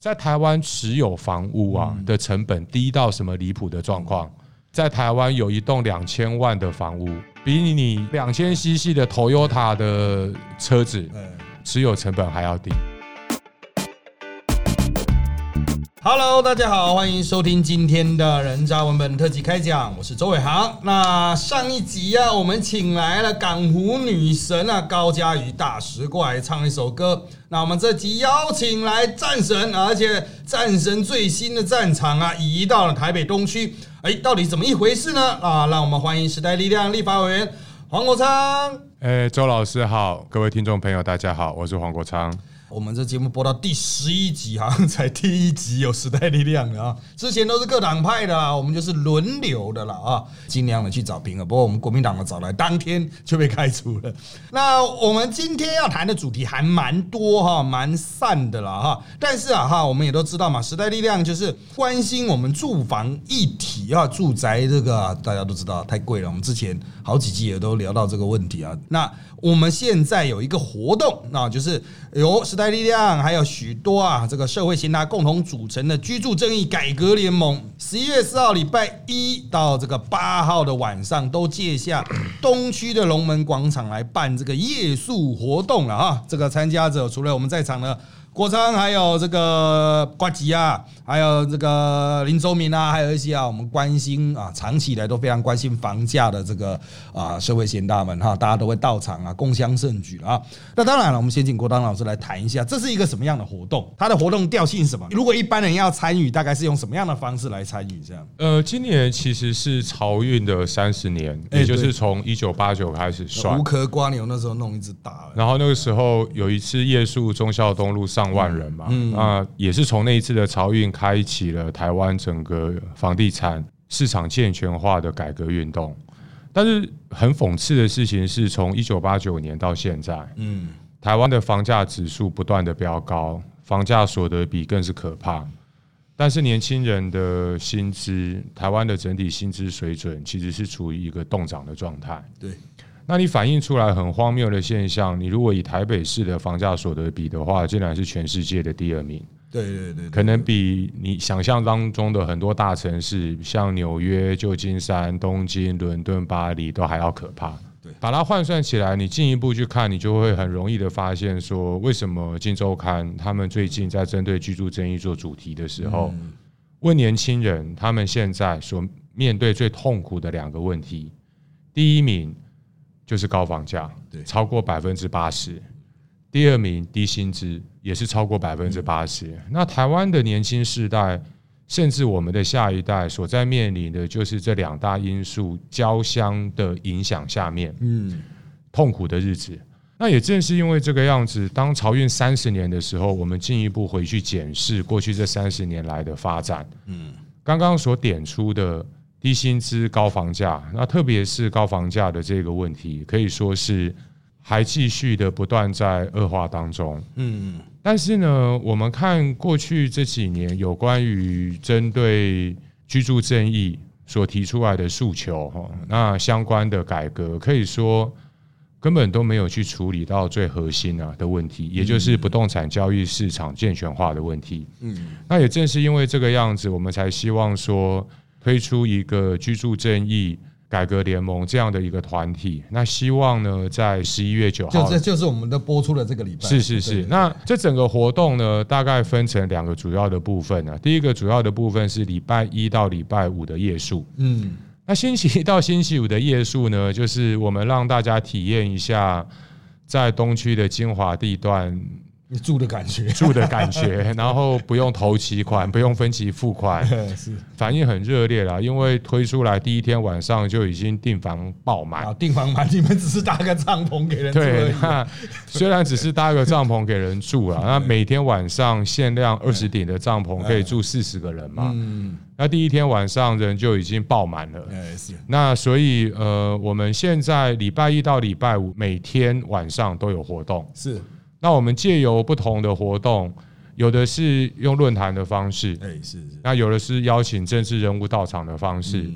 在台湾持有房屋啊的成本低到什么离谱的状况？在台湾有一栋两千万的房屋，比你两千 CC 的 Toyota 的车子持有成本还要低。Hello，大家好，欢迎收听今天的人渣文本特辑开讲，我是周伟航。那上一集啊，我们请来了港湖女神啊高佳瑜大师过来唱一首歌。那我们这集邀请来战神，而且战神最新的战场啊，移到了台北东区。哎，到底怎么一回事呢？啊，让我们欢迎时代力量立法委员黄国昌。哎，周老师好，各位听众朋友大家好，我是黄国昌。我们这节目播到第十一集，好 像才第一集有时代力量的啊，之前都是各党派的，我们就是轮流的了啊，尽量的去找平衡。不过我们国民党的找来当天就被开除了。那我们今天要谈的主题还蛮多哈，蛮散的了哈。但是啊哈，我们也都知道嘛，时代力量就是关心我们住房议题啊，住宅这个大家都知道太贵了。我们之前好几集也都聊到这个问题啊。那我们现在有一个活动，那就是由时代力量还有许多啊这个社会贤达共同组成的居住正义改革联盟，十一月四号礼拜一到这个八号的晚上，都借下东区的龙门广场来办这个夜宿活动了啊！这个参加者除了我们在场的。国昌还有这个瓜吉啊，还有这个林周明啊，还有一些啊，我们关心啊，长期以来都非常关心房价的这个啊社会贤大们哈，大家都会到场啊，共襄盛举啊。那当然了，我们先请郭当老师来谈一下，这是一个什么样的活动？它的活动调性是什么？如果一般人要参与，大概是用什么样的方式来参与？这样？呃，今年其实是漕运的三十年，也就是从一九八九开始算。无壳瓜牛那时候弄一只大，然后那个时候有一次夜宿忠孝东路上。万人嘛，那也是从那一次的潮运开启了台湾整个房地产市场健全化的改革运动。但是很讽刺的事情是，从一九八九年到现在，嗯，台湾的房价指数不断的飙高，房价所得比更是可怕。但是年轻人的薪资，台湾的整体薪资水准其实是处于一个动涨的状态。对。那你反映出来很荒谬的现象，你如果以台北市的房价所得比的话，竟然是全世界的第二名。对对对，可能比你想象当中的很多大城市，像纽约、旧金山、东京、伦敦、巴黎都还要可怕。对，把它换算起来，你进一步去看，你就会很容易的发现，说为什么《金周刊》他们最近在针对居住争议做主题的时候，问年轻人他们现在所面对最痛苦的两个问题，第一名。就是高房价，对，超过百分之八十。第二名低薪资也是超过百分之八十。那台湾的年轻世代，甚至我们的下一代所在面临的就是这两大因素交相的影响下面，嗯，痛苦的日子。那也正是因为这个样子，当漕运三十年的时候，我们进一步回去检视过去这三十年来的发展，嗯，刚刚所点出的。低薪资、高房价，那特别是高房价的这个问题，可以说是还继续的不断在恶化当中。嗯，但是呢，我们看过去这几年有关于针对居住正义所提出来的诉求，哈，那相关的改革，可以说根本都没有去处理到最核心啊的问题，也就是不动产交易市场健全化的问题。嗯，那也正是因为这个样子，我们才希望说。推出一个居住正义改革联盟这样的一个团体，那希望呢，在十一月九号，就这就是我们的播出的这个礼拜，是是是。那这整个活动呢，大概分成两个主要的部分呢。第一个主要的部分是礼拜一到礼拜五的夜宿，嗯，那星期一到星期五的夜宿呢，就是我们让大家体验一下在东区的精华地段。你住的感觉，住的感觉，然后不用投期款，不用分期付款，是反应很热烈啦。因为推出来第一天晚上就已经订房爆满，订房满，你们只是搭个帐篷给人住对，那 虽然只是搭个帐篷给人住啊，那每天晚上限量二十顶的帐篷可以住四十个人嘛。嗯，那第一天晚上人就已经爆满了。是。那所以呃，我们现在礼拜一到礼拜五每天晚上都有活动。是。那我们借由不同的活动，有的是用论坛的方式，哎是，那有的是邀请政治人物到场的方式，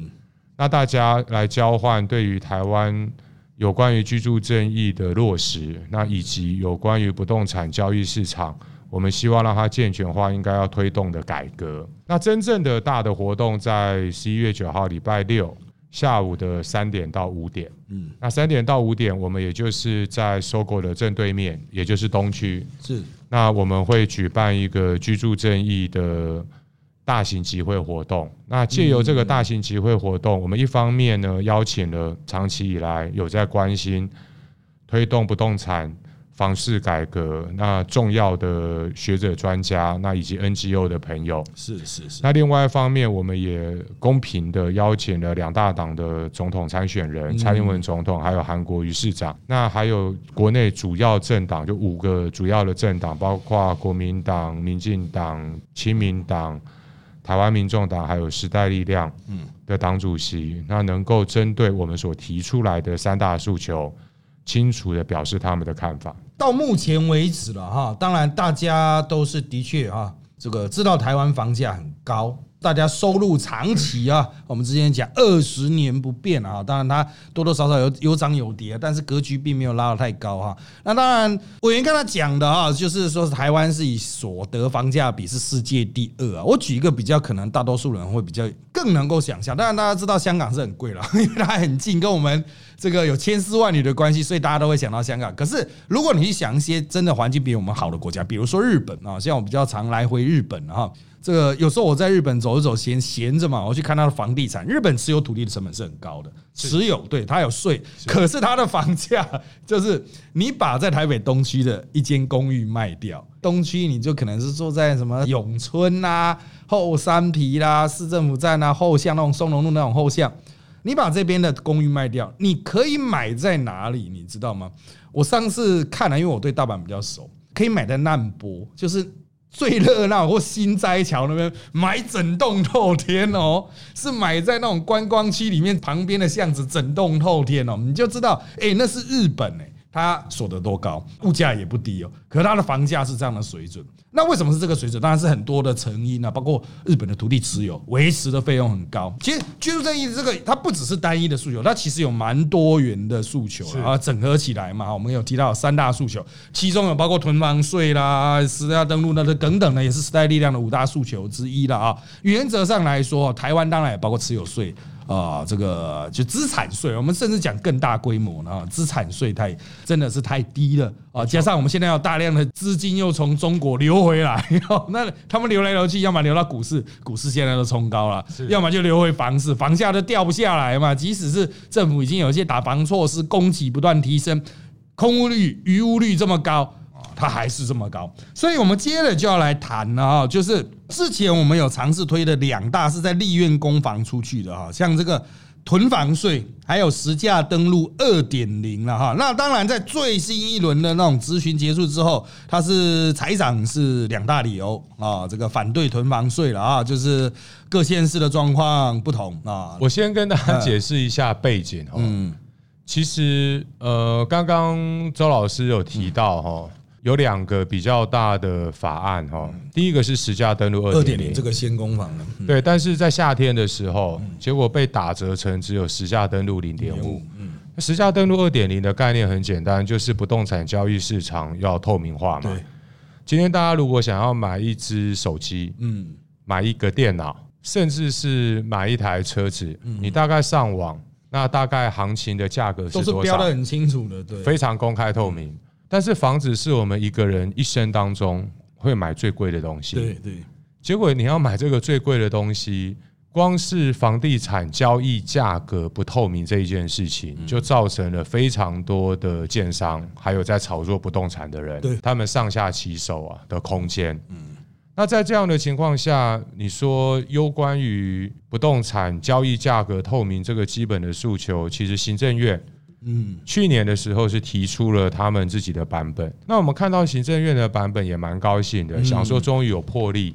那大家来交换对于台湾有关于居住正义的落实，那以及有关于不动产交易市场我们希望让它健全化，应该要推动的改革。那真正的大的活动在十一月九号礼拜六下午的三点到五点。嗯，那三点到五点，我们也就是在搜狗的正对面，也就是东区。是，那我们会举办一个居住正义的。大型集会活动，那借由这个大型集会活动，我们一方面呢邀请了长期以来有在关心推动不动产房市改革那重要的学者专家，那以及 NGO 的朋友，是是是。那另外一方面，我们也公平的邀请了两大党的总统参选人，蔡英文总统，还有韩国瑜市长，那还有国内主要政党，就五个主要的政党，包括国民党、民进党、亲民党。台湾民众党还有时代力量的党主席，那能够针对我们所提出来的三大诉求，清楚的表示他们的看法。到目前为止了哈，当然大家都是的确哈，这个知道台湾房价很高。大家收入长期啊，我们之前讲二十年不变啊，当然它多多少少有有涨有跌，但是格局并没有拉得太高哈。那当然，委员刚才讲的啊，就是说台湾是以所得房价比是世界第二啊。我举一个比较可能大多数人会比较更能够想象，当然大家知道香港是很贵了，因为它很近，跟我们这个有千丝万缕的关系，所以大家都会想到香港。可是如果你去想一些真的环境比我们好的国家，比如说日本啊，像我比较常来回日本哈。这个有时候我在日本走一走，闲闲着嘛，我去看他的房地产。日本持有土地的成本是很高的，持有对他有税，可是他的房价就是你把在台北东区的一间公寓卖掉，东区你就可能是住在什么永春啊、后山皮啦、市政府站啊、后巷那种松隆路那种后巷，你把这边的公寓卖掉，你可以买在哪里？你知道吗？我上次看了，因为我对大阪比较熟，可以买在难波，就是。最热闹或新斋桥那边买整栋透天哦，是买在那种观光区里面旁边的巷子，整栋透天哦，你就知道，哎，那是日本哎。它所得多高，物价也不低哦。可是它的房价是这样的水准，那为什么是这个水准？当然是很多的成因啊，包括日本的土地持有维持的费用很高。其实居住正义这个，它不只是单一的诉求，它其实有蛮多元的诉求啊，整合起来嘛。我们有提到三大诉求，其中有包括囤房税啦、时代登录那这等等呢，也是时代力量的五大诉求之一了啊。原则上来说，台湾当然也包括持有税。啊，这个就资产税，我们甚至讲更大规模呢，资产税太真的是太低了啊！加上我们现在有大量的资金又从中国流回来，那他们流来流去，要么流到股市，股市现在都冲高了；要么就流回房市，房价都掉不下来嘛。即使是政府已经有一些打房措施，供给不断提升，空屋率、余屋率这么高。它还是这么高，所以我们接着就要来谈了啊，就是之前我们有尝试推的两大是在立院公房出去的哈，像这个囤房税，还有实价登录二点零了哈。那当然在最新一轮的那种咨询结束之后，它是财长是两大理由啊，这个反对囤房税了啊，就是各县市的状况不同啊。我先跟大家解释一下背景哈，嗯，其实呃，刚刚周老师有提到哈。有两个比较大的法案哈，第一个是实价登录二点零，这个先攻房的，对，但是在夏天的时候，结果被打折成只有实价登录零点五。嗯，实价登录二点零的概念很简单，就是不动产交易市场要透明化嘛。对，今天大家如果想要买一只手机，嗯，买一个电脑，甚至是买一台车子，你大概上网，那大概行情的价格是都是标的很清楚的，对，非常公开透明。但是房子是我们一个人一生当中会买最贵的东西。对对。结果你要买这个最贵的东西，光是房地产交易价格不透明这一件事情，就造成了非常多的建商还有在炒作不动产的人，他们上下其手啊的空间。嗯。那在这样的情况下，你说有关于不动产交易价格透明这个基本的诉求，其实行政院。嗯，去年的时候是提出了他们自己的版本。那我们看到行政院的版本也蛮高兴的，想说终于有魄力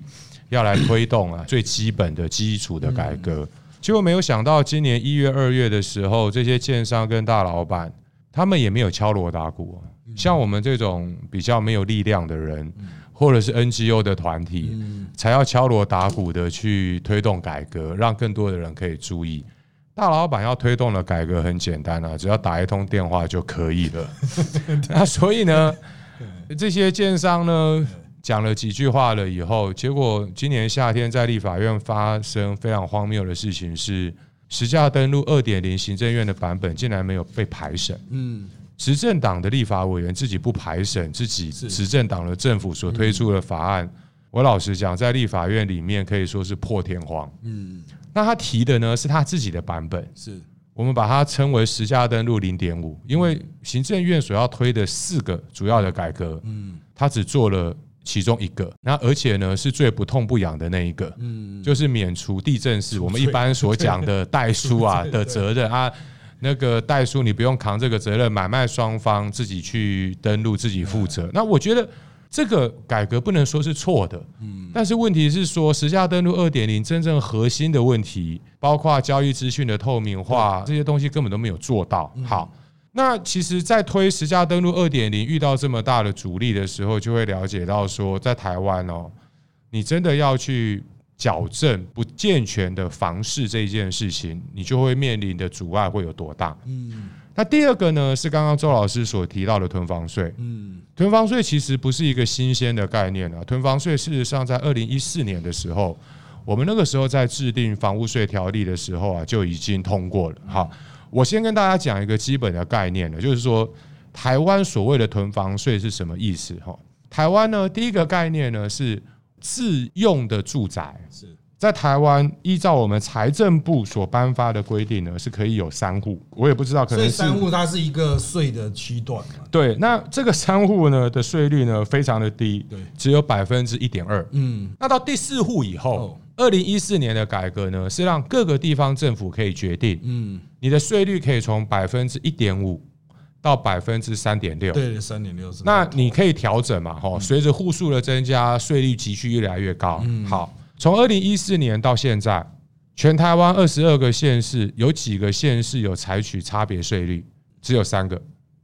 要来推动啊最基本的基础的改革。结果没有想到，今年一月、二月的时候，这些建商跟大老板他们也没有敲锣打鼓。像我们这种比较没有力量的人，或者是 NGO 的团体，才要敲锣打鼓的去推动改革，让更多的人可以注意。大老板要推动的改革很简单啊，只要打一通电话就可以了。那所以呢，这些建商呢，讲了几句话了以后，结果今年夏天在立法院发生非常荒谬的事情，是实价登录二点零行政院的版本竟然没有被排审。嗯，执政党的立法委员自己不排审自己是执政党的政府所推出的法案，我老实讲，在立法院里面可以说是破天荒。嗯，那他提的呢是他自己的版本，是。我们把它称为实价登录零点五，因为行政院所要推的四个主要的改革，嗯。他只做了其中一个，那而且呢是最不痛不痒的那一个，嗯，就是免除地震是我们一般所讲的代书啊 的责任。啊。那个代书你不用扛这个责任，买卖双方自己去登录，自己负责。那我觉得这个改革不能说是错的，嗯，但是问题是说实价登录二点零真正核心的问题，包括交易资讯的透明化这些东西根本都没有做到。好，那其实，在推实价登录二点零遇到这么大的阻力的时候，就会了解到说，在台湾哦，你真的要去矫正不健全的房市这一件事情，你就会面临的阻碍会有多大？嗯那第二个呢，是刚刚周老师所提到的囤房税。嗯囤房税其实不是一个新鲜的概念啊，囤房税事实上在二零一四年的时候，我们那个时候在制定房屋税条例的时候啊，就已经通过了。好，我先跟大家讲一个基本的概念了，就是说台湾所谓的囤房税是什么意思？哈，台湾呢，第一个概念呢是自用的住宅，是在台湾依照我们财政部所颁发的规定呢，是可以有三户。我也不知道，可能是三户它是一个税的区段嘛，对。那这个三户呢的税率呢非常的低，对，只有百分之一点二。嗯那到第四户以哦后，二零一四年的改革呢，是让各个地方政府可以决定嗯，你的税率可以从百分之一点五到百分之三点六。对，三点六是那你可以调整嘛，哈，随着户数的增加，税率急剧越来越高。好，从二零一四年到现在，全台湾二十二个县市，有几个县市有采取差别税率？只有三个，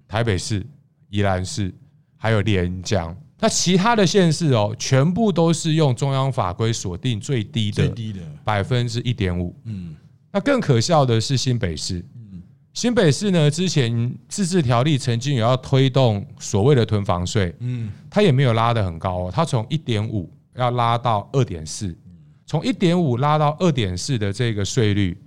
台北市、宜兰市，还有连江。那其他的县市哦，全部都是用中央法规锁定最低的最低的，百分之一点五。嗯那更可笑的是新北市，新北市呢，之前自治条例曾经有要推动所谓的囤房税，嗯它也没有拉得很高哦，它从一点五要拉到二点四，从一点五拉到二点四的这个税率，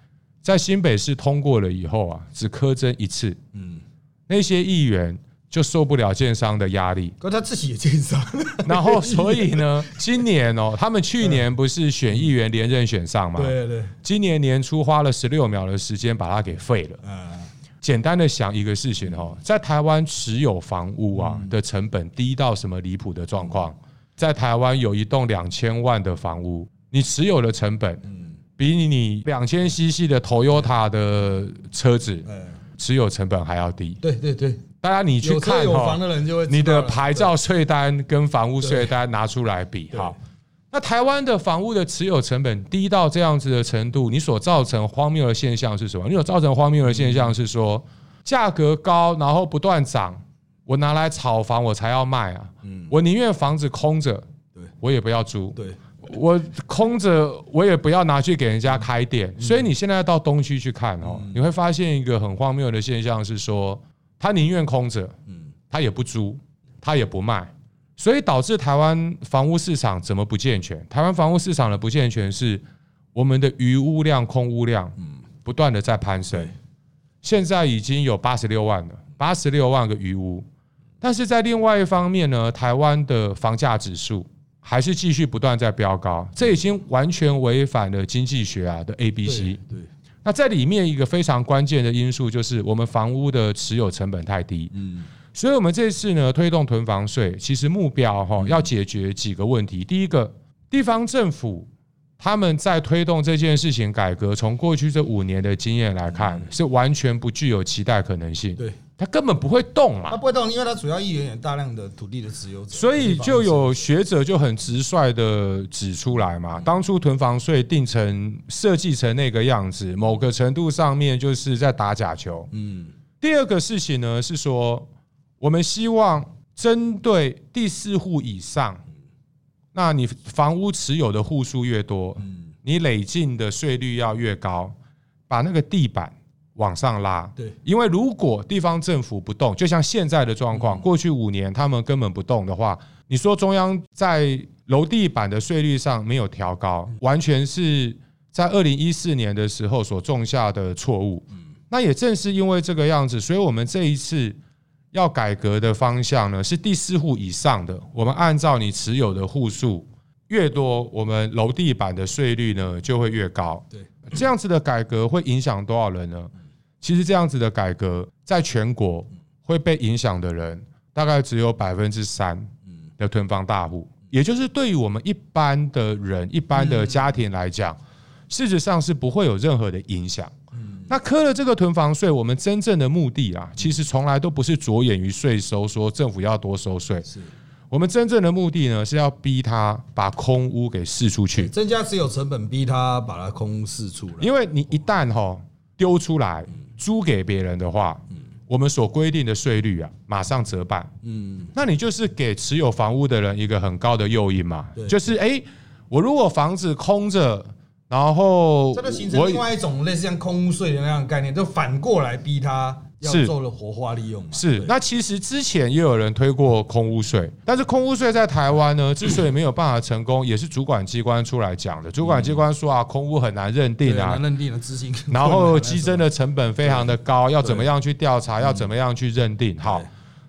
在新北市通过了以后啊，只苛征一次，嗯，那些议员就受不了建商的压力，可他自己也建商，然后所以呢，今年哦，他们去年不是选议员连任选上嘛，对对，今年年初花了十六秒的时间把它给废了。啊，简单的想一个事情哈，在台湾持有房屋啊的成本低到什么离谱的状况？在台湾有一栋两千万的房屋，你持有的成本嗯，比你两千 CC 的 Toyota 的车子哎，持有成本还要低。对对对，大家你去看哈，你的牌照税单跟房屋税单拿出来比对哈。那台湾的房屋的持有成本低到这样子的程度，你所造成荒谬的现象是什么？你所造成荒谬的现象是说，价格高，然后不断涨，我拿来炒房我才要卖啊！嗯，我宁愿房子空着对，我也不要租。对，我空着，我也不要拿去给人家开店。所以你现在到东区去看哦，你会发现一个很荒谬的现象是说，他宁愿空着，嗯。他也不租，他也不卖，所以导致台湾房屋市场怎么不健全？台湾房屋市场的不健全是我们的余屋量、空屋量不断的在攀升。对，现在已经有八十六万了，八十六万个余屋。但是在另外一方面呢，台湾的房价指数还是继续不断在飙高，这已经完全违反了经济学啊的 A、B、C。对，那在里面一个非常关键的因素就是我们房屋的持有成本太低，嗯。所以我们这次呢推动囤房税，其实目标哈要解决几个问题。第一个，地方政府他们在推动这件事情改革，从过去这五年的经验来看，是完全不具有期待可能性，对，它根本不会动嘛。它。不会动，因为它主要议员有大量的土地的持有者，所以就有学者就很直率的指出来嗯。嘛，当初囤房税定成设计成那个样子，某个程度上面就是在打假球。嗯。第二个事情呢是说，我们希望针对第四户以上，那你房屋持有的户数越多，嗯，你累进的税率要越高，把那个地板往上拉。对，因为如果地方政府不动，就像现在的状嗯况，过去五年他们根本不动的话，你说中央在楼地板的税率上没有调高，完全是在二零一四年的时候所种下的错误。那也正是因为这个样子，所以我们这一次要改革的方向呢，是第四户以上的，我们按照你持有的户数越多，我们楼地板的税率呢就会越高。对，这样子的改革会影响多少人呢？其实这样子的改革，在全国会被影响的人，大概只有百分之三的囤房大户，也就是对于我们一般的人、一般的家庭来讲，事实上是不会有任何的影响。那科了这个囤房税，我们真正的目的啊，其实从来都不是着眼于税收，说政府要多收税。是。我们真正的目的呢，是要逼他把空屋给释出去，增加持有成本，逼他把它空释出来。因为你一旦哈丢出来租给别人的话，我们所规定的税率啊，马上折半。嗯，那你就是给持有房屋的人一个很高的诱因嘛，就是哎，我如果房子空着，然后这就形成另外一种类似像空屋税的那样的概念，就反过来逼他要是做了活化利用嘛。是，那其实之前也有人推过空屋税，但是空屋税在台湾呢，之所以没有办法成功，也是主管机关出来讲的。主管机关说啊，空屋很难认定啊难，认定的资金，然后那基征的成本非常的高，要怎么样去调查，要怎么样去认定？好，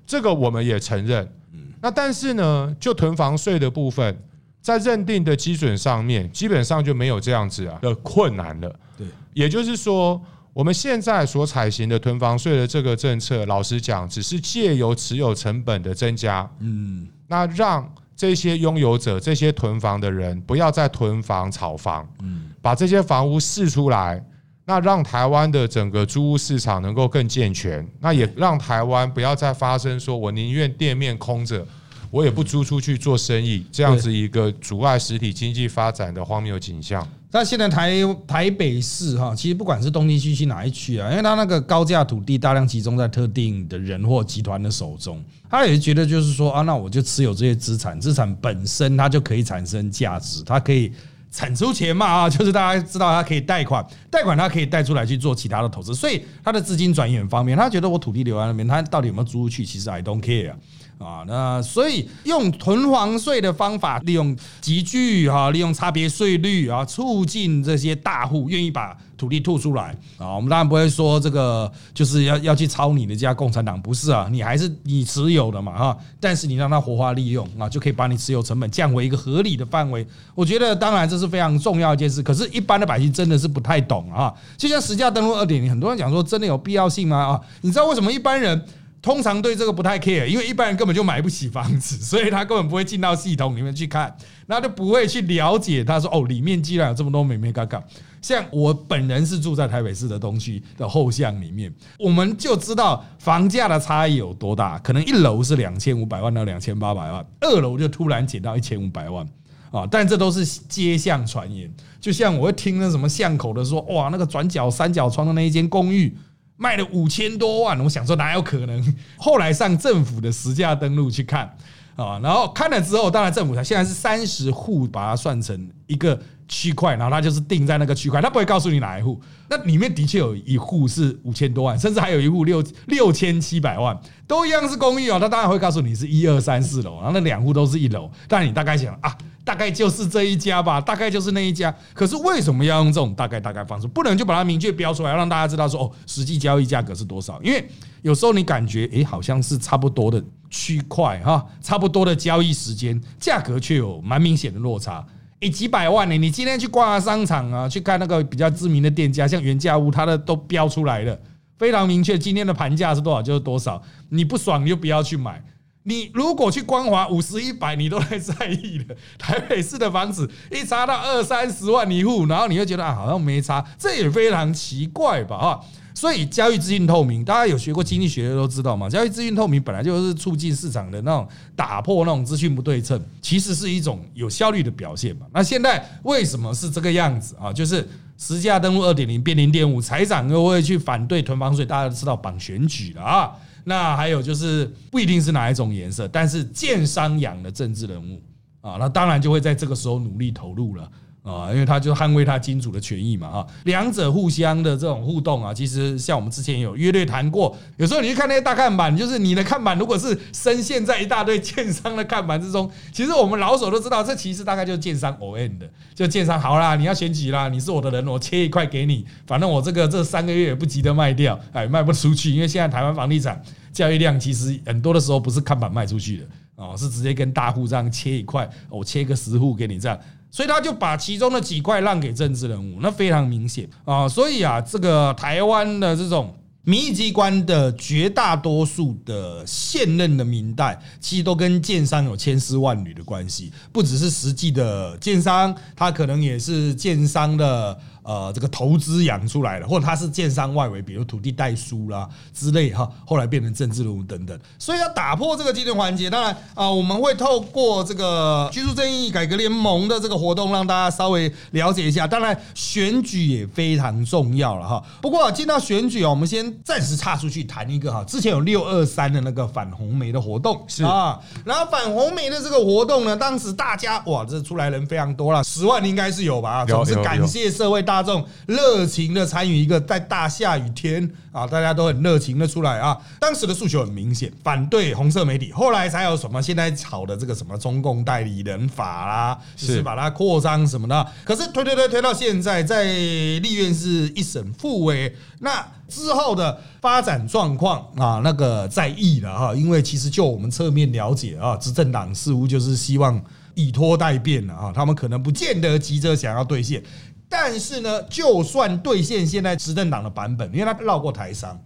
这个我们也承认。嗯那但是呢，就囤房税的部分，在认定的基准上面，基本上就没有这样子啊的困难了。对，也就是说，我们现在所采行的囤房税的这个政策，老实讲，只是借由持有成本的增加，嗯，那让这些拥有者、这些囤房的人不要再囤房炒房，嗯，把这些房屋释出来，那让台湾的整个租屋市场能够更健全，那也让台湾不要再发生说我宁愿店面空着。我也不租出去做生意，这样子一个阻碍实体经济发展的荒谬景象。但现在台台北市哈，其实不管是东区区区哪一区啊，因为它那个高价土地大量集中在特定的人或集团的手中，他也觉得就是说啊，那我就持有这些资产，资产本身它就可以产生价值，它可以产出钱嘛啊，就是大家知道它可以贷款，贷款它可以贷出来去做其他的投资，所以它的资金转移很方便。他觉得我土地留在那边，他到底有没有租出去，其实 I don't care 啊。啊，那所以用囤房税的方法，利用集聚哈，利用差别税率啊，促进这些大户愿意把土地吐出来啊。我们当然不会说这个就是要要去抄你的家共产党，不是啊，你还是你持有的嘛哈，但是你让它活化利用啊，就可以把你持有成本降为一个合理的范围。我觉得当然这是非常重要一件事，可是一般的百姓真的是不太懂啊。就像实价登录二点零，很多人讲说真的有必要性吗？啊，你知道为什么一般人？通常对这个不太 care，因为一般人根本就买不起房子，所以他根本不会进到系统里面去看，那就不会去了解。他说：“哦，里面居然有这么多美美嘎嘎。”像我本人是住在台北市的东区的后巷里面，我们就知道房价的差异有多大。可能一楼是两千五百万到两千八百万，二楼就突然减到一千五百万。啊！但这都是街巷传言，就像我会听那什么巷口的说，哇，那个转角三角窗的那一间公寓卖了五千多万，我想说哪有可能？后来上政府的实价登录去看啊，然后看了之后，当然政府它现在是三十户，把它算成一个区块，然后它就是定在那个区块，它不会告诉你哪一户。那里面的确有一户是五千多万，甚至还有一户六六千七百万，都一样是公寓哦。它当然会告诉你是一二三四楼，然后那两户都是一楼，但你大概想啊。大概就是这一家吧，大概就是那一家。可是为什么要用这种大概大概方式？不能就把它明确标出来，让大家知道说哦，实际交易价格是多少？因为有时候你感觉诶，好像是差不多的区块哈，差不多的交易时间，价格却有蛮明显的落差。诶，几百万呢？你今天去逛商场啊，去看那个比较知名的店家，像原价屋，它的都标出来了，非常明确，今天的盘价是多少就是多少。你不爽你就不要去买。你如果去光华五十一百，你都在在意的。台北市的房子一差到二三十万一户，然后你会觉得啊，好像没差，这也非常奇怪吧？哈，所以交易资讯透明，大家有学过经济学的都知道嘛。交易资讯透明本来就是促进市场的那种打破那种资讯不对称，其实是一种有效率的表现嘛。那现在为什么是这个样子啊？就是实价登录二点零变零点五，财长又会去反对囤房税，大家都知道绑选举了啊。那还有就是不一定是哪一种颜色，但是建商养的政治人物啊，那当然就会在这个时候努力投入了啊，因为他就捍卫他金主的权益嘛，哈，两者互相的这种互动啊，其实像我们之前有约略谈过，有时候你去看那些大看板，就是你的看板如果是深陷在一大堆建商的看板之中，其实我们老手都知道，这其实大概就是建商 O N 的，就建商好啦，你要选举啦，你是我的人，我切一块给你，反正我这个这三个月也不急着卖掉，哎，卖不出去，因为现在台湾房地产交易量其实很多的时候不是看板卖出去的。哦，是直接跟大户这样切一块，我切个十户给你这样，所以他就把其中的几块让给政治人物，那非常明显啊。所以啊，这个台湾的这种民意机关的绝大多数的现任的民代，其实都跟建商有千丝万缕的关系，不只是实际的建商，他可能也是建商的。呃，这个投资养出来的，或者他是建商外围，比如土地代书啦之类哈，后来变成政治人物等等，所以要打破这个既定环节，当然啊，我们会透过这个居住正义改革联盟的这个活动，让大家稍微了解一下。当然，选举也非常重要了哈。不过进到选举啊，我们先暂时岔出去谈一个哈，之前有六二三的那个反红梅的活动是啊，然后反红梅的这个活动呢，当时大家哇，这出来人非常多了，十万应该是有吧？总是感谢社会大。大众热情的参与一个在大下雨天啊，大家都很热情的出来啊。当时的诉求很明显，反对红色媒体。后来才有什么现在炒的这个什么中共代理人法啦，就是把它扩张什么的。可是推推推推到现在，在立院是一审复委，那之后的发展状况啊，那个在意了哈。因为其实就我们侧面了解啊，执政党似乎就是希望以拖代变了啊，他们可能不见得急着想要兑现。但是呢，就算兑现现在执政党的版本，因为他绕过台商，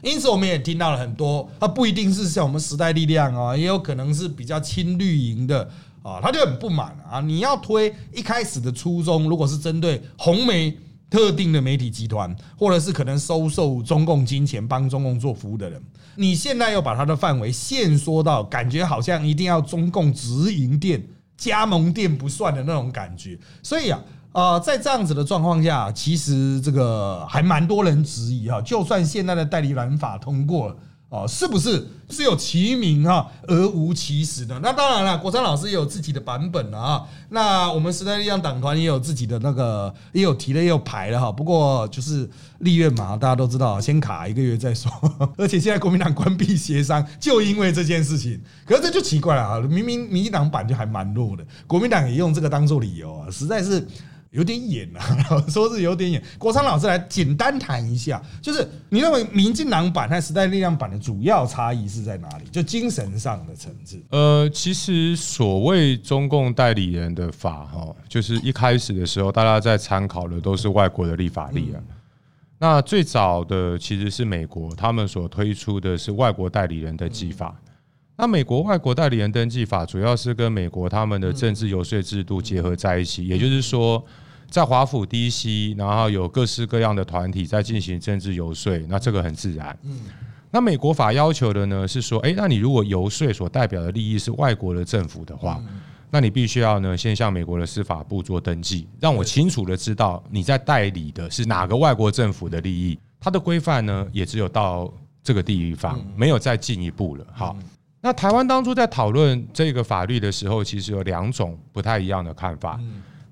因此我们也听到了很多，他不一定是像我们时代力量啊，也有可能是比较亲绿营的啊，他就很不满啊。你要推一开始的初衷，如果是针对红媒特定的媒体集团，或者是可能收受中共金钱帮中共做服务的人，你现在又把它的范围限缩到感觉好像一定要中共直营店、加盟店不算的那种感觉，所以啊。呃，在这样子的状况下，其实这个还蛮多人质疑哈，就算现在的代理人法通过了。哦，是不是是有其名哈而无其实的？那当然了，国昌老师也有自己的版本了啊。那我们时代力量党团也有自己的那个，也有提了，也有排了哈。不过就是立院嘛，大家都知道，先卡一个月再说。而且现在国民党关闭协商，就因为这件事情。可是这就奇怪了啊，明明民进党版就还蛮弱的，国民党也用这个当做理由啊，实在是。有点演啊，说是有点演。国昌老师来简单谈一下，就是你认为民进党版和时代力量版的主要差异是在哪里？就精神上的层次。呃，其实所谓中共代理人的法哈，就是一开始的时候，大家在参考的都是外国的立法例啊。那最早的其实是美国，他们所推出的是外国代理人的技法。那美国外国代理人登记法主要是跟美国他们的政治游说制度结合在一起，也就是说，在华府 DC，然后有各式各样的团体在进行政治游说，那这个很自然。嗯，那美国法要求的呢是说，哎，那你如果游说所代表的利益是外国的政府的话，那你必须要呢先向美国的司法部做登记，让我清楚的知道你在代理的是哪个外国政府的利益。它的规范呢也只有到这个地方，没有再进一步了。好。那台湾当初在讨论这个法律的时候，其实有两种不太一样的看法。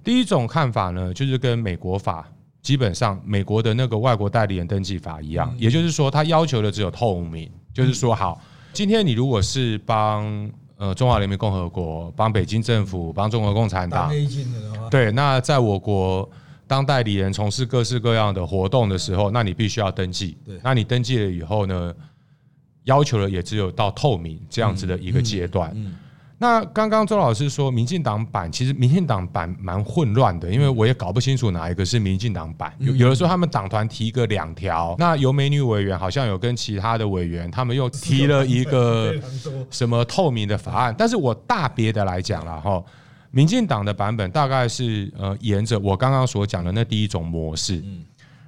第一种看法呢，就是跟美国法基本上美国的那个外国代理人登记法一样，也就是说，它要求的只有透明，就是说，好，今天你如果是帮呃中华人民共和国、帮北京政府、帮中国共产党，对，那在我国当代理人从事各式各样的活动的时候，那你必须要登记。对，那你登记了以后呢？要求的也只有到透明这样子的一个阶段。那刚刚周老师说，民进党版其实民进党版蛮混乱的，因为我也搞不清楚哪一个是民进党版。有有的时候他们党团提个两条，那由美女委员好像有跟其他的委员，他们又提了一个 什么透明的法案。但是我大别的来讲了哈，民进党的版本大概是呃沿着我刚刚所讲的那第一种模式。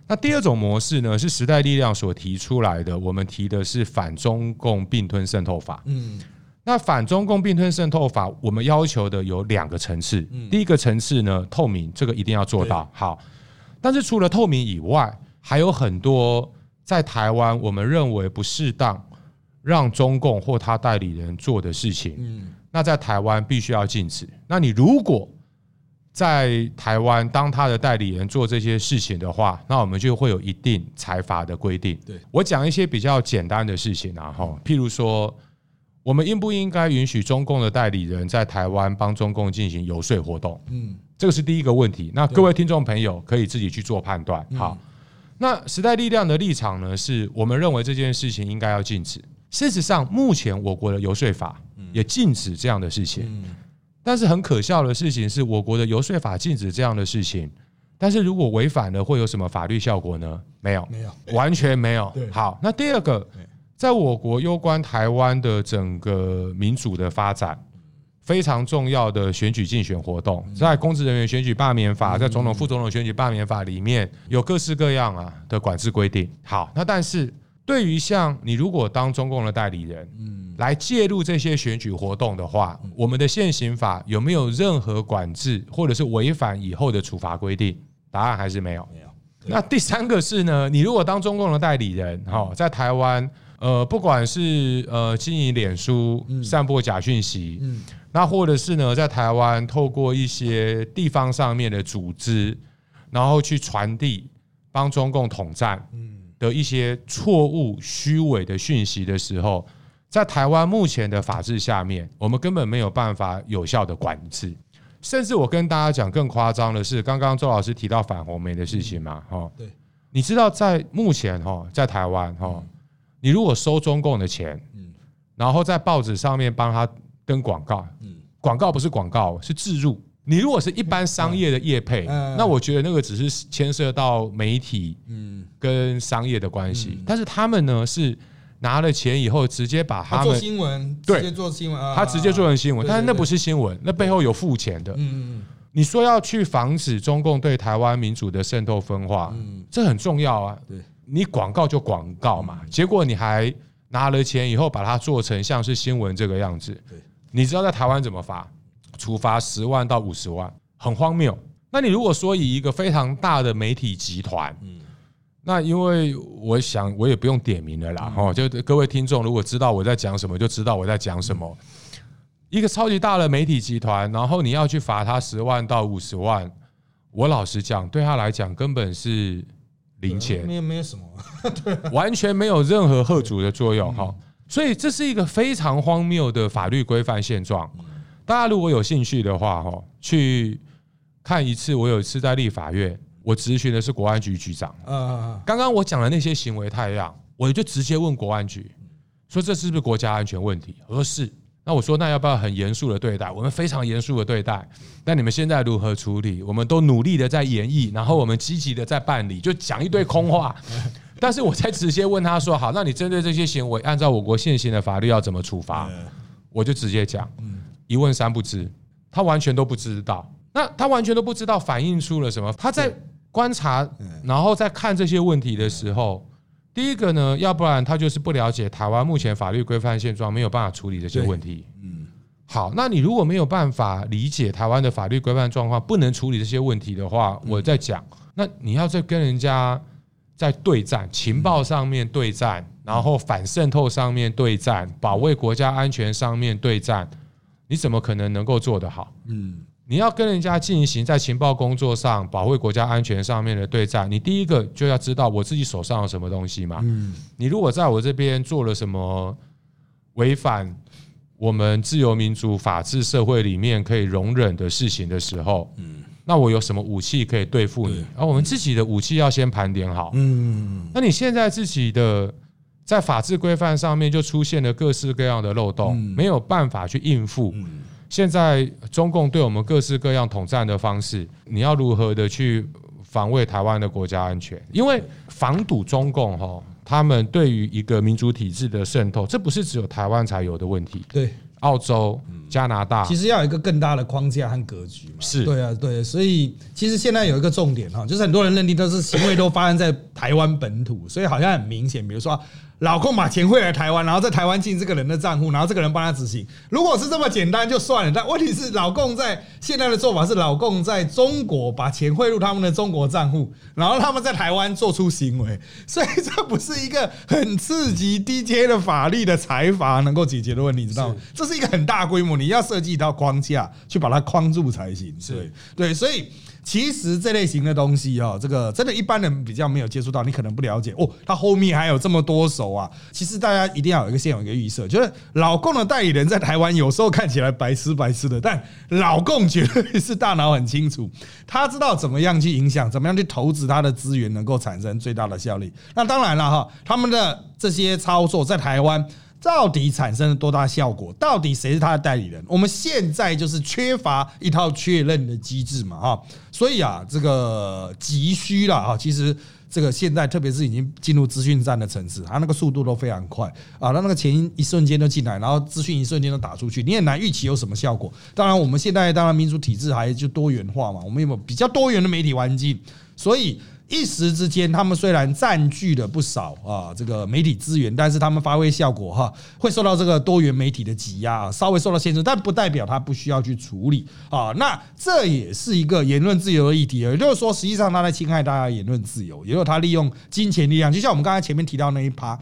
那第二种模式呢，是时代力量所提出来的。我们提的是反中共并吞渗透法。嗯，那反中共并吞渗透法，我们要求的有两个层次。第一个层次呢，透明，这个一定要做到好。但是除了透明以外，还有很多在台湾我们认为不适当让中共或他代理人做的事情。嗯，那在台湾必须要禁止。那你如果在台湾当他的代理人做这些事情的话，那我们就会有一定财阀的规定。对我讲一些比较简单的事情啊，哈，譬如说，我们应不应该允许中共的代理人在台湾帮中共进行游说活动？嗯，这个是第一个问题。那各位听众朋友可以自己去做判断。嗯好，那时代力量的立场呢，是我们认为这件事情应该要禁止。事实上，目前我国的游说法也禁止这样的事情。嗯但是很可笑的事情是，我国的游说法禁止这样的事情，但是如果违反了，会有什么法律效果呢？没有，没有，完全没有对。好，那第二个，在我国攸关台湾的整个民主的发展。非常重要的选举竞选活动，在公职人员选举罢免法，在总统、副总统选举罢免法里面有各式各样啊的管制规定。好，那但是对于像你如果当中共的代理人，嗯，来介入这些选举活动的话，我们的现行法有没有任何管制或者是违反以后的处罚规定？答案还是没有。没有，那第三个是呢，你如果当中共的代理人，哈，在台湾，呃，不管是呃经营脸书、散播假讯息，嗯。那或者是呢，在台湾透过一些地方上面的组织，然后去传递帮中共统战嗯的一些错误、虚伪的讯息的时候，在台湾目前的法制下面，我们根本没有办法有效的管制。甚至我跟大家讲更夸张的是，刚刚周老师提到反红媒的事情嘛，哈，对，你知道在目前哈，在台湾哈，你如果收中共的钱，嗯。然后在报纸上面帮他登广告，嗯。广告不是广告，是置入。你如果是一般商业的业配，嗯。那我觉得那个只是牵涉到媒体嗯，跟商业的关系。嗯，但是他们呢是拿了钱以后，直接把他们新闻，对。直接做新闻啊，他直接做成新闻，但是那不是新闻，那背后有付钱的。嗯嗯你说要去防止中共对台湾民主的渗透分化，嗯，这很重要啊。对，你广告就广告嘛，结果你还拿了钱以后把它做成像是新闻这个样子。对。你知道在台湾怎么罚？处罚十万到五十万，很荒谬。那你如果说以一个非常大的媒体集团，嗯那因为我想我也不用点名了啦，嗯哦，就各位听众如果知道我在讲什么，就知道我在讲什么。一个超级大的媒体集团，然后你要去罚他十万到五十万，我老实讲，对他来讲根本是零钱，没有没有什么，完全没有任何贺阻的作用哈。所以这是一个非常荒谬的法律规范现状。大家如果有兴趣的话，哈，去看一次。我有一次在立法院，我咨询的是国安局局长。嗯，刚刚我讲的那些行为太样，我就直接问国安局，说这是不是国家安全问题？我说是。那我说那要不要很严肃的对待？我们非常严肃的对待。那你们现在如何处理？我们都努力的在演绎，然后我们积极的在办理，就讲一堆空话。但是我才直接问他说：好，那你针对这些行为，按照我国现行的法律要怎么处罚？我就直接讲，一问三不知，他完全都不知道。那他完全都不知道，反映出了什么？他在观察，然后在看这些问题的时候，第一个呢，要不然他就是不了解台湾目前法律规范现状，没有办法处理这些问题。嗯好，那你如果没有办法理解台湾的法律规范状况，不能处理这些问题的话，我在讲，那你要再跟人家在对战，情报上面对战，然后反渗透上面对战，保卫国家安全上面对战，你怎么可能能够做得好？嗯你要跟人家进行在情报工作上保卫国家安全上面的对战，你第一个就要知道我自己手上有什么东西嘛。嗯你如果在我这边做了什么违反我们自由民主法治社会里面可以容忍的事情的时候，嗯那我有什么武器可以对付你？而我们自己的武器要先盘点好。嗯那你现在自己的在法制规范上面就出现了各式各样的漏洞，嗯。没有办法去应付。嗯。现在中共对我们各式各样统战的方式，你要如何的去防卫台湾的国家安全？因为防堵中共哈，他们对于一个民主体制的渗透，这不是只有台湾才有的问题，对，澳洲、加拿大。其实要有一个更大的框架和格局嘛。是。对啊，对，所以其实现在有一个重点哈，就是很多人认定都是行为都发生在台湾本土，所以好像很明显，比如说老公把钱汇来台湾，然后在台湾进这个人的账户，然后这个人帮他执行。如果是这么简单就算了，但问题是老公在现在的做法是老公在中国把钱汇入他们的中国账户，然后他们在台湾做出行为，所以这不是一个很刺激 DJ 的法律的财阀能够解决的问题，知道吗？这是一个很大规模，你要设计一套框架去把它框住才行。对对，所以。其实这类型的东西哦，这个真的一般人比较没有接触到，你可能不了解哦。它后面还有这么多手啊！其实大家一定要有一个先有一个预设，就是老共的代理人在台湾有时候看起来白痴白痴的，但老共绝对是大脑很清楚，他知道怎么样去影响，怎么样去投资他的资源，能够产生最大的效率。那当然了哈，他们的这些操作在台湾。到底产生了多大效果？到底谁是他的代理人？我们现在就是缺乏一套确认的机制嘛，哈，所以啊，这个急需了哈。其实这个现在，特别是已经进入资讯站的城市，它那个速度都非常快啊，它那个钱一瞬间就进来，然后资讯一瞬间都打出去，你很难预期有什么效果。当然，我们现在当然民主体制还就多元化嘛，我们有比较多元的媒体环境，所以。一时之间，他们虽然占据了不少啊这个媒体资源，但是他们发挥效果哈，会受到这个多元媒体的挤压，稍微受到限制，但不代表他不需要去处理啊。那这也是一个言论自由的议题，也就是说，实际上他在侵害大家言论自由，也有他利用金钱力量，就像我们刚才前面提到那一趴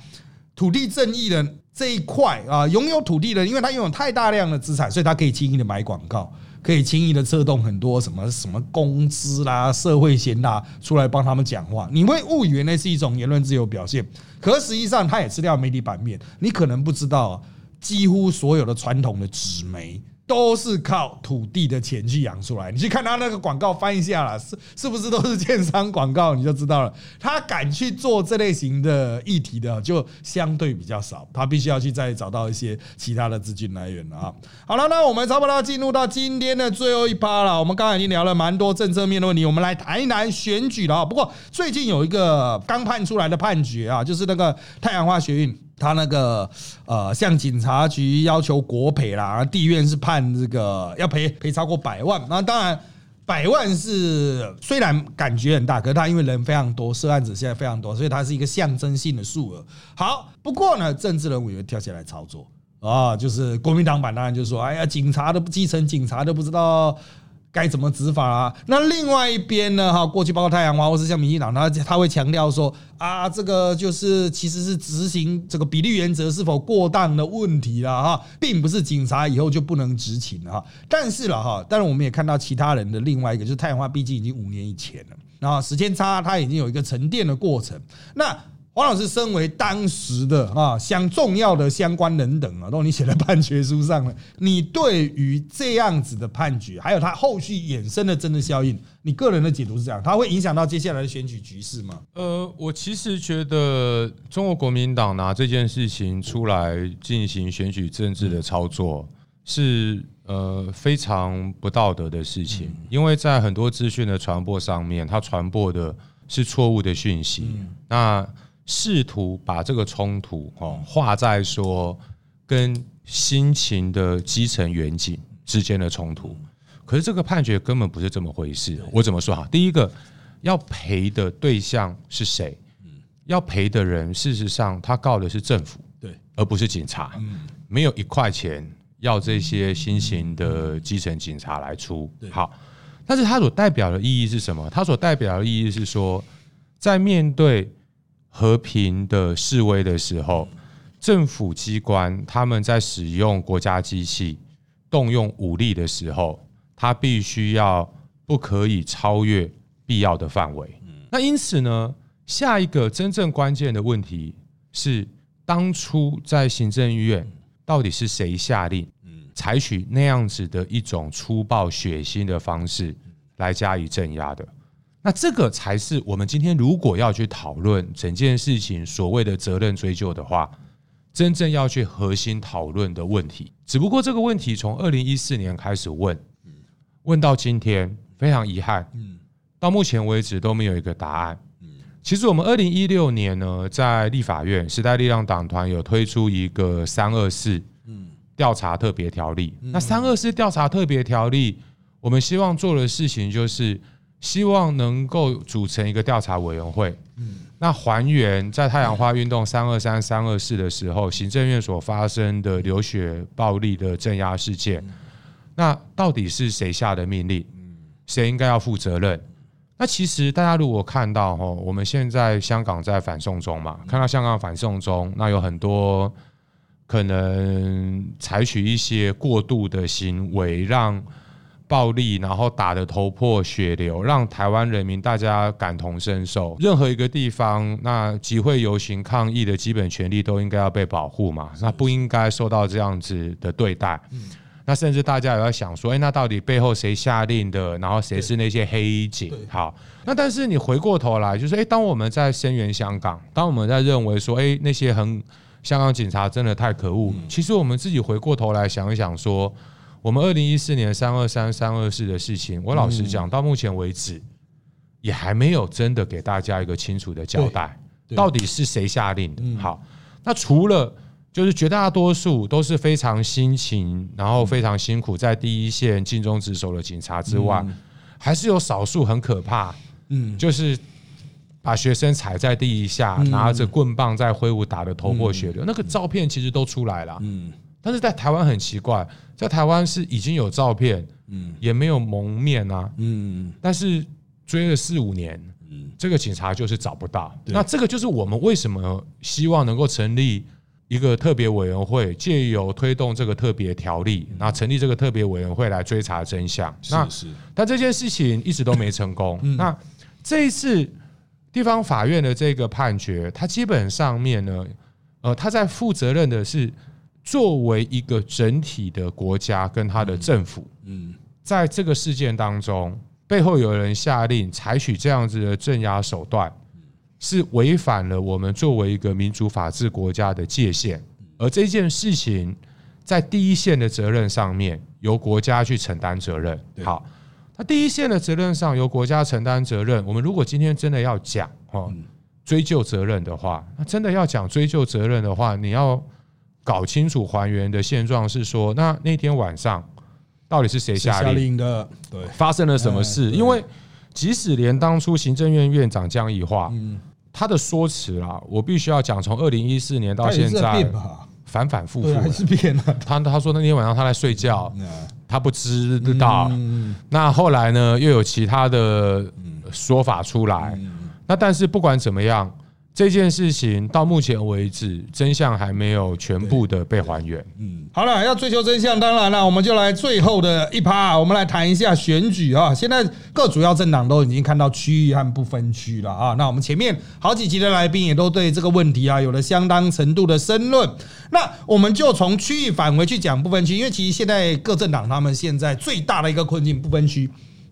土地正义的这一块啊，拥有土地的，因为他拥有太大量的资产，所以他可以轻易的买广告。可以轻易的策动很多什么什么工资啦、社会贤达出来帮他们讲话，你会误以为那是一种言论自由表现，可实际上它也吃掉媒体版面。你可能不知道，几乎所有的传统的纸媒。都是靠土地的钱去养出来。你去看他那个广告翻一下啦，是是不是都是建商广告？你就知道了。他敢去做这类型的议题的，就相对比较少。他必须要去再找到一些其他的资金来源了啊。好了，那我们差不多进入到今天的最后一趴了。我们刚才已经聊了蛮多政策面的问题，我们来谈一谈选举了啊。不过最近有一个刚判出来的判决啊，就是那个太阳花学运。他那个呃，向警察局要求国赔啦，地院是判这个要赔赔超过百万。那当然，百万是虽然感觉很大，可是他因为人非常多，涉案者现在非常多，所以它是一个象征性的数额。好，不过呢，政治人物也跳起来操作啊，就是国民党版当然就说，哎呀，警察都不基层警察都不知道。该怎么执法啊？那另外一边呢？哈，过去包括太阳花或是像民进党，他他会强调说啊，这个就是其实是执行这个比例原则是否过当的问题了哈，并不是警察以后就不能执勤了哈。但是了哈，但是我们也看到其他人的另外一个，就是太阳花，毕竟已经五年以前了，然后时间差，它已经有一个沉淀的过程。那黄老师身为当时的啊相重要的相关人等啊，都你写在判决书上了。你对于这样子的判决，还有它后续衍生的政治效应，你个人的解读是这样？它会影响到接下来的选举局势吗？呃，我其实觉得中国国民党拿这件事情出来进行选举政治的操作，是呃非常不道德的事情，因为在很多资讯的传播上面，它传播的是错误的讯息。那试图把这个冲突哦画在说跟辛勤的基层远景之间的冲突，可是这个判决根本不是这么回事。我怎么说哈？第一个要赔的对象是谁？要赔的人事实上他告的是政府，对，而不是警察。没有一块钱要这些新型的基层警察来出。好，但是它所代表的意义是什么？它所代表的意义是说，在面对和平的示威的时候，政府机关他们在使用国家机器、动用武力的时候，他必须要不可以超越必要的范围。那因此呢，下一个真正关键的问题是，当初在行政院到底是谁下令，采取那样子的一种粗暴血腥的方式来加以镇压的？那这个才是我们今天如果要去讨论整件事情所谓的责任追究的话，真正要去核心讨论的问题。只不过这个问题从二零一四年开始问，问到今天，非常遗憾，到目前为止都没有一个答案。其实我们二零一六年呢，在立法院时代力量党团有推出一个三二四调查特别条例。那三二四调查特别条例，我们希望做的事情就是。希望能够组成一个调查委员会，嗯那还原在太阳花运动三二三、三二四的时候，行政院所发生的流血暴力的镇压事件，那到底是谁下的命令？谁应该要负责任？那其实大家如果看到哈，我们现在香港在反送中嘛，看到香港反送中，那有很多可能采取一些过度的行为，让暴力，然后打得头破血流，让台湾人民大家感同身受。任何一个地方，那集会游行抗议的基本权利都应该要被保护嘛，那不应该受到这样子的对待。那甚至大家也要想说，哎，那到底背后谁下令的？然后谁是那些黑警？好，那但是你回过头来，就是哎，当我们在声援香港，当我们在认为说，哎，那些很香港警察真的太可恶。其实我们自己回过头来想一想，说我们二零一四年三二三、三二四的事情，我老实讲，到目前为止也还没有真的给大家一个清楚的交代，到底是谁下令的？好，那除了。就是绝大多数都是非常辛勤，然后非常辛苦在第一线尽忠职守的警察之外，还是有少数很可怕，嗯，就是把学生踩在地一下，拿着棍棒在挥舞，打的头破血流。那个照片其实都出来了，嗯，但是在台湾很奇怪，在台湾是已经有照片，嗯，也没有蒙面啊，嗯，但是追了四五年，嗯，这个警察就是找不到。那这个就是我们为什么希望能够成立。一个特别委员会借由推动这个特别条例，然后成立这个特别委员会来追查真相。那是，但这件事情一直都没成功。那这一次地方法院的这个判决，它基本上面呢，呃，他在负责任的是作为一个整体的国家跟他的政府。嗯，在这个事件当中，背后有人下令采取这样子的镇压手段。是违反了我们作为一个民主法治国家的界限，而这件事情在第一线的责任上面由国家去承担责任。好，那第一线的责任上由国家承担责任。我们如果今天真的要讲哦追究责任的话，那真的要讲追究责任的话，你要搞清楚还原的现状是说，那那天晚上到底是谁下令的？对，发生了什么事？因为即使连当初行政院院长江宜桦，他的说辞啦，我必须要讲，从二零一四年到现在，反反复复还是变了。他他说那天晚上他在睡觉，他不知道。那后来呢，又有其他的说法出来。那但是不管怎么样。这件事情到目前为止，真相还没有全部的被还原。嗯，好了，要追求真相，当然了，我们就来最后的一趴，我们来谈一下选举啊。现在各主要政党都已经看到区域和不分区了啊。那我们前面好几集的来宾也都对这个问题啊有了相当程度的申论。那我们就从区域返回去讲不分区，因为其实现在各政党他们现在最大的一个困境，不分区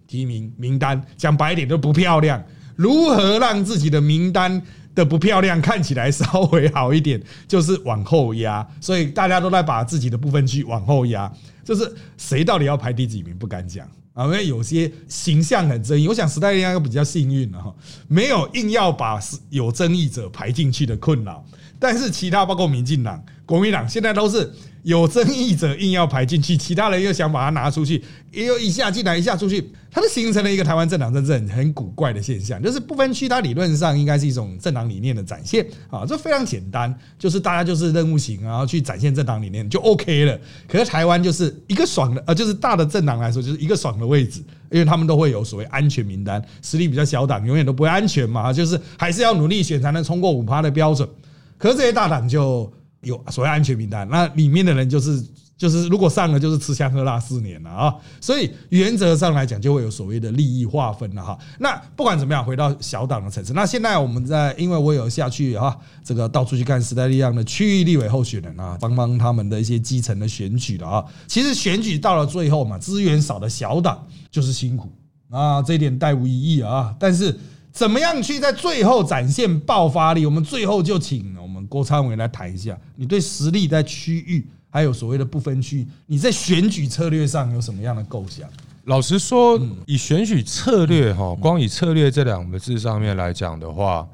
提名名单讲白一点都不漂亮，如何让自己的名单？的不漂亮，看起来稍微好一点，就是往后压，所以大家都在把自己的部分去往后压，就是谁到底要排第几名不敢讲啊，因为有些形象很争议。我想时代力量比较幸运了哈，没有硬要把有争议者排进去的困扰，但是其他包括民进党、国民党现在都是。有争议者硬要排进去，其他人又想把它拿出去，也有一下进来一下出去，它就形成了一个台湾政党政治很很古怪的现象。就是不分区，它理论上应该是一种政党理念的展现啊，这非常简单，就是大家就是任务型，然后去展现政党理念就 OK 了。可是台湾就是一个爽的，呃，就是大的政党来说就是一个爽的位置，因为他们都会有所谓安全名单，实力比较小党永远都不会安全嘛，就是还是要努力选才能冲过五趴的标准。可是这些大党就。有所谓安全名单，那里面的人就是就是如果上了就是吃香喝辣四年了啊，所以原则上来讲就会有所谓的利益划分了哈。那不管怎么样，回到小党的层次，那现在我们在因为我有下去哈，这个到处去看时代力量的区域立委候选人啊，帮帮他们的一些基层的选举了啊。其实选举到了最后嘛，资源少的小党就是辛苦啊，这一点带无疑义啊。但是怎么样去在最后展现爆发力？我们最后就请。郭昌伟来谈一下，你对实力在区域还有所谓的不分区，你在选举策略上有什么样的构想？老实说，以选举策略哈，光以策略这两个字上面来讲的话，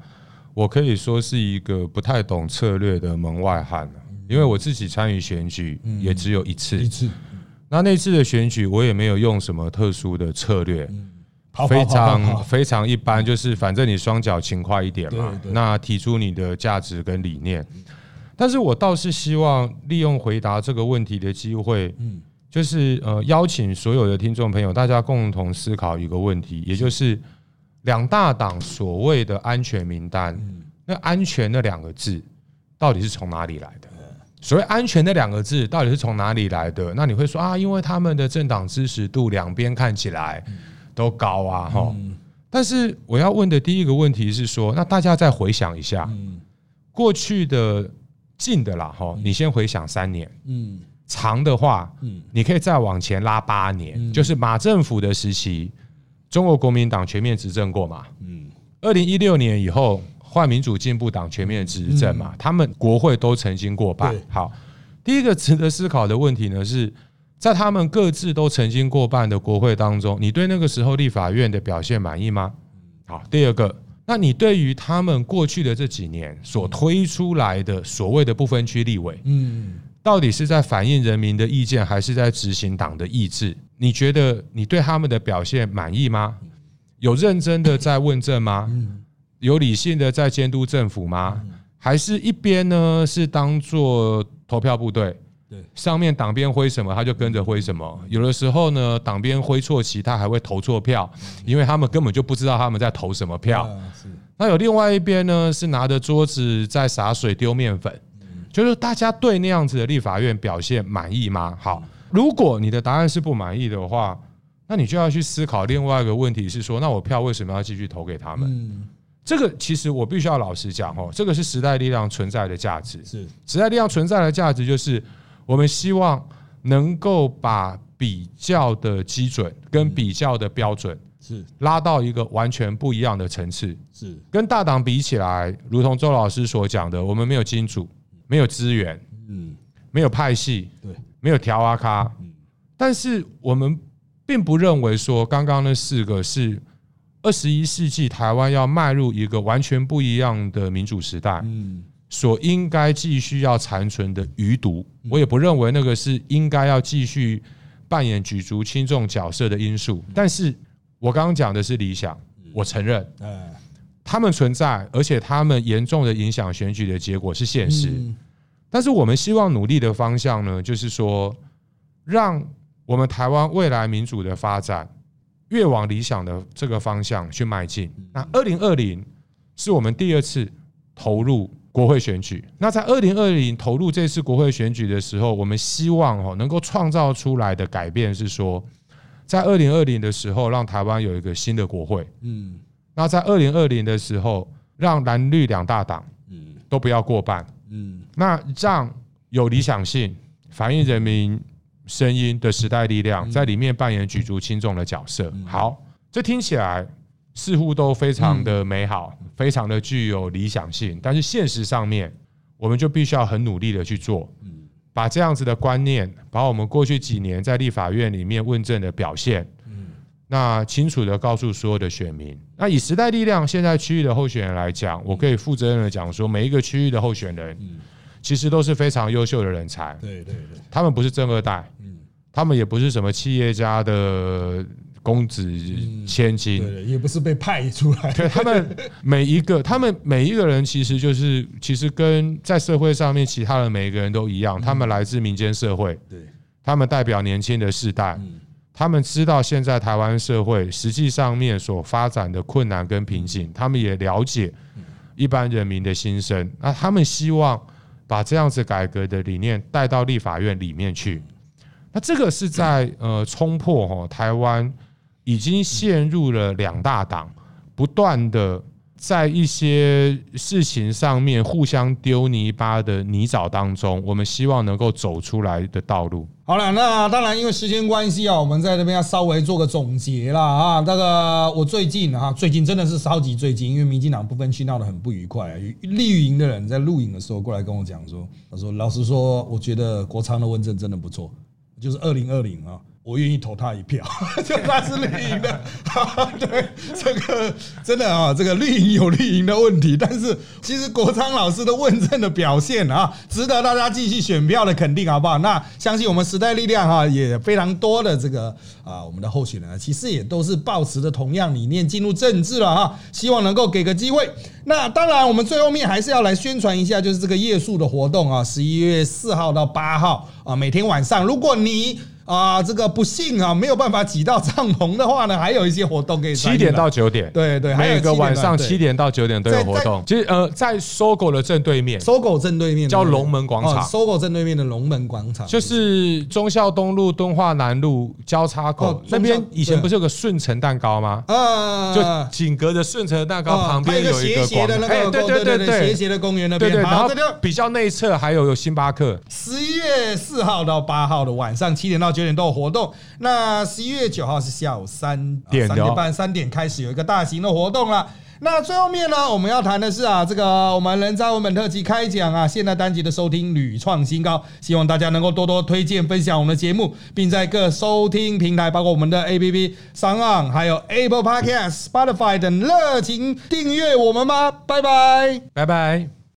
我可以说是一个不太懂策略的门外汉因为我自己参与选举也只有一次，一次。那那次的选举，我也没有用什么特殊的策略。非常非常一般，就是反正你双脚勤快一点嘛那提出你的价值跟理念。但是我倒是希望利用回答这个问题的机会，嗯就是呃邀请所有的听众朋友，大家共同思考一个问题，也就是两大党所谓的安全名单，嗯那安全那两个字到底是从哪里来的？所谓安全那两个字到底是从哪里来的？那你会说啊，因为他们的政党支持度两边看起来都高啊，哈、嗯但是我要问的第一个问题是说，那大家再回想一下，嗯。过去的近的啦，哈，你先回想三年，嗯。长的话，嗯。你可以再往前拉八年，嗯。就是马政府的时期，中国国民党全面执政过嘛。嗯。二零一六年以后换民主进步党全面执政嘛，他们国会都曾经过半。好，第一个值得思考的问题呢是。在他们各自都曾经过半的国会当中，你对那个时候立法院的表现满意吗？好，第二个，那你对于他们过去的这几年所推出来的所谓的不分区立委，嗯到底是在反映人民的意见，还是在执行党的意志？你觉得你对他们的表现满意吗？有认真的在问政吗？嗯有理性的在监督政府吗？还是一边呢是当做投票部队？对上面党鞭挥什么，他就跟着挥什么。有的时候呢，党鞭挥错旗，他还会投错票，因为他们根本就不知道他们在投什么票。那有另外一边呢，是拿着桌子在洒水丢面粉，就是大家对那样子的立法院表现满意吗？好，如果你的答案是不满意的话，那你就要去思考另外一个问题是说，那我票为什么要继续投给他们？嗯这个其实我必须要老实讲哦，这个是时代力量存在的价值。是时代力量存在的价值就是，我们希望能够把比较的基准跟比较的标准是。拉到一个完全不一样的层次。是。跟大党比起来，如同周老师所讲的，我们没有金主，没有资源，嗯。没有派系，对。没有调阿咖，但是我们并不认为说刚刚那四个是二十一世纪台湾要迈入一个完全不一样的民主时代。嗯所应该继续要残存的余毒。我也不认为那个是应该要继续扮演举足轻重角色的因素。但是我刚刚讲的是理想，我承认。哎他们存在，而且他们严重的影响选举的结果是现实。嗯但是我们希望努力的方向呢，就是说，让我们台湾未来民主的发展越往理想的这个方向去迈进。那二零二零是我们第二次投入国会选举。那在二零二零投入这次国会选举的时候，我们希望哦能够创造出来的改变是说，在二零二零的时候，让台湾有一个新的国会。嗯那在二零二零的时候，让蓝绿两大党嗯都不要过半，嗯那让有理想性、反映人民声音的时代力量在里面扮演举足轻重的角色。好，这听起来似乎都非常的美好，非常的具有理想性，但是现实上面，我们就必须要很努力的去做，把这样子的观念，把我们过去几年在立法院里面问政的表现，那清楚的告诉所有的选民。那以时代力量现在区域的候选人来讲，我可以负责任的讲说，每一个区域的候选人，其实都是非常优秀的人才，对对对。他们不是正二代，嗯。他们也不是什么企业家的公子千金，也不是被派出来，对他们每一个，他们每一个人其实就是，其实跟在社会上面其他的每一个人都一样，他们来自民间社会，对，他们代表年轻的世代，嗯。他们知道现在台湾社会实际上面所发展的困难跟瓶颈，他们也了解一般人民的心声，那他们希望把这样子改革的理念带到立法院里面去。那这个是在呃冲破哈台湾已经陷入了两大党不断的在一些事情上面互相丢泥巴的泥沼当中，我们希望能够走出来的道路。好了，那当然，因为时间关系啊，我们在这边要稍微做个总结啦啊。那个我最近啊，最近真的是超级最近，因为民进党不分区闹得很不愉快、啊。绿营的人在录影的时候过来跟我讲说，他说老实说，我觉得国昌的问政真的不错，就是二零二零啊，我愿意投他一票，就他是绿营的。对，这个真的啊，这个绿营有绿营的问题，但是其实国昌老师的问政的表现啊，值得大家继续选票的肯定，好不好？那相信我们时代力量哈，也非常多的这个啊，我们的候选人啊其实也都是抱持着同样理念进入政治了哈，希望能够给个机会。那当然，我们最后面还是要来宣传一下，就是这个夜宿的活动啊，十一月四号到八号啊，每天晚上，如果你啊，这个不幸啊，没有办法挤到帐篷的话呢，还有一些活动可以。七点到九点，对对，每个晚上七点到九点都有活动。其实呃，在搜狗的正对面，搜狗正对面叫龙门广场，搜狗正对面的龙门广场，就是忠孝东路、敦化南路交叉口那边，以前不是有个顺成蛋糕吗？啊，就紧隔着顺成蛋糕旁边有一个斜的那个，对对对对，斜斜的公园那边。对对，然后比较内侧还有有星巴克。十一月四号到八号的晚上七点到九点都有活动。那十一月九号是下午三点三点半三点开始有一个大型的活动了。那最后面呢，我们要谈的是啊，这个我们人渣文本特辑开讲啊，现在单集的收听屡创新高，希望大家能够多多推荐分享我们的节目，并在各收听平台，包括我们的 A P P 上岸，还有 Apple Podcast、Spotify 等热情订阅我们吧。拜拜，拜拜。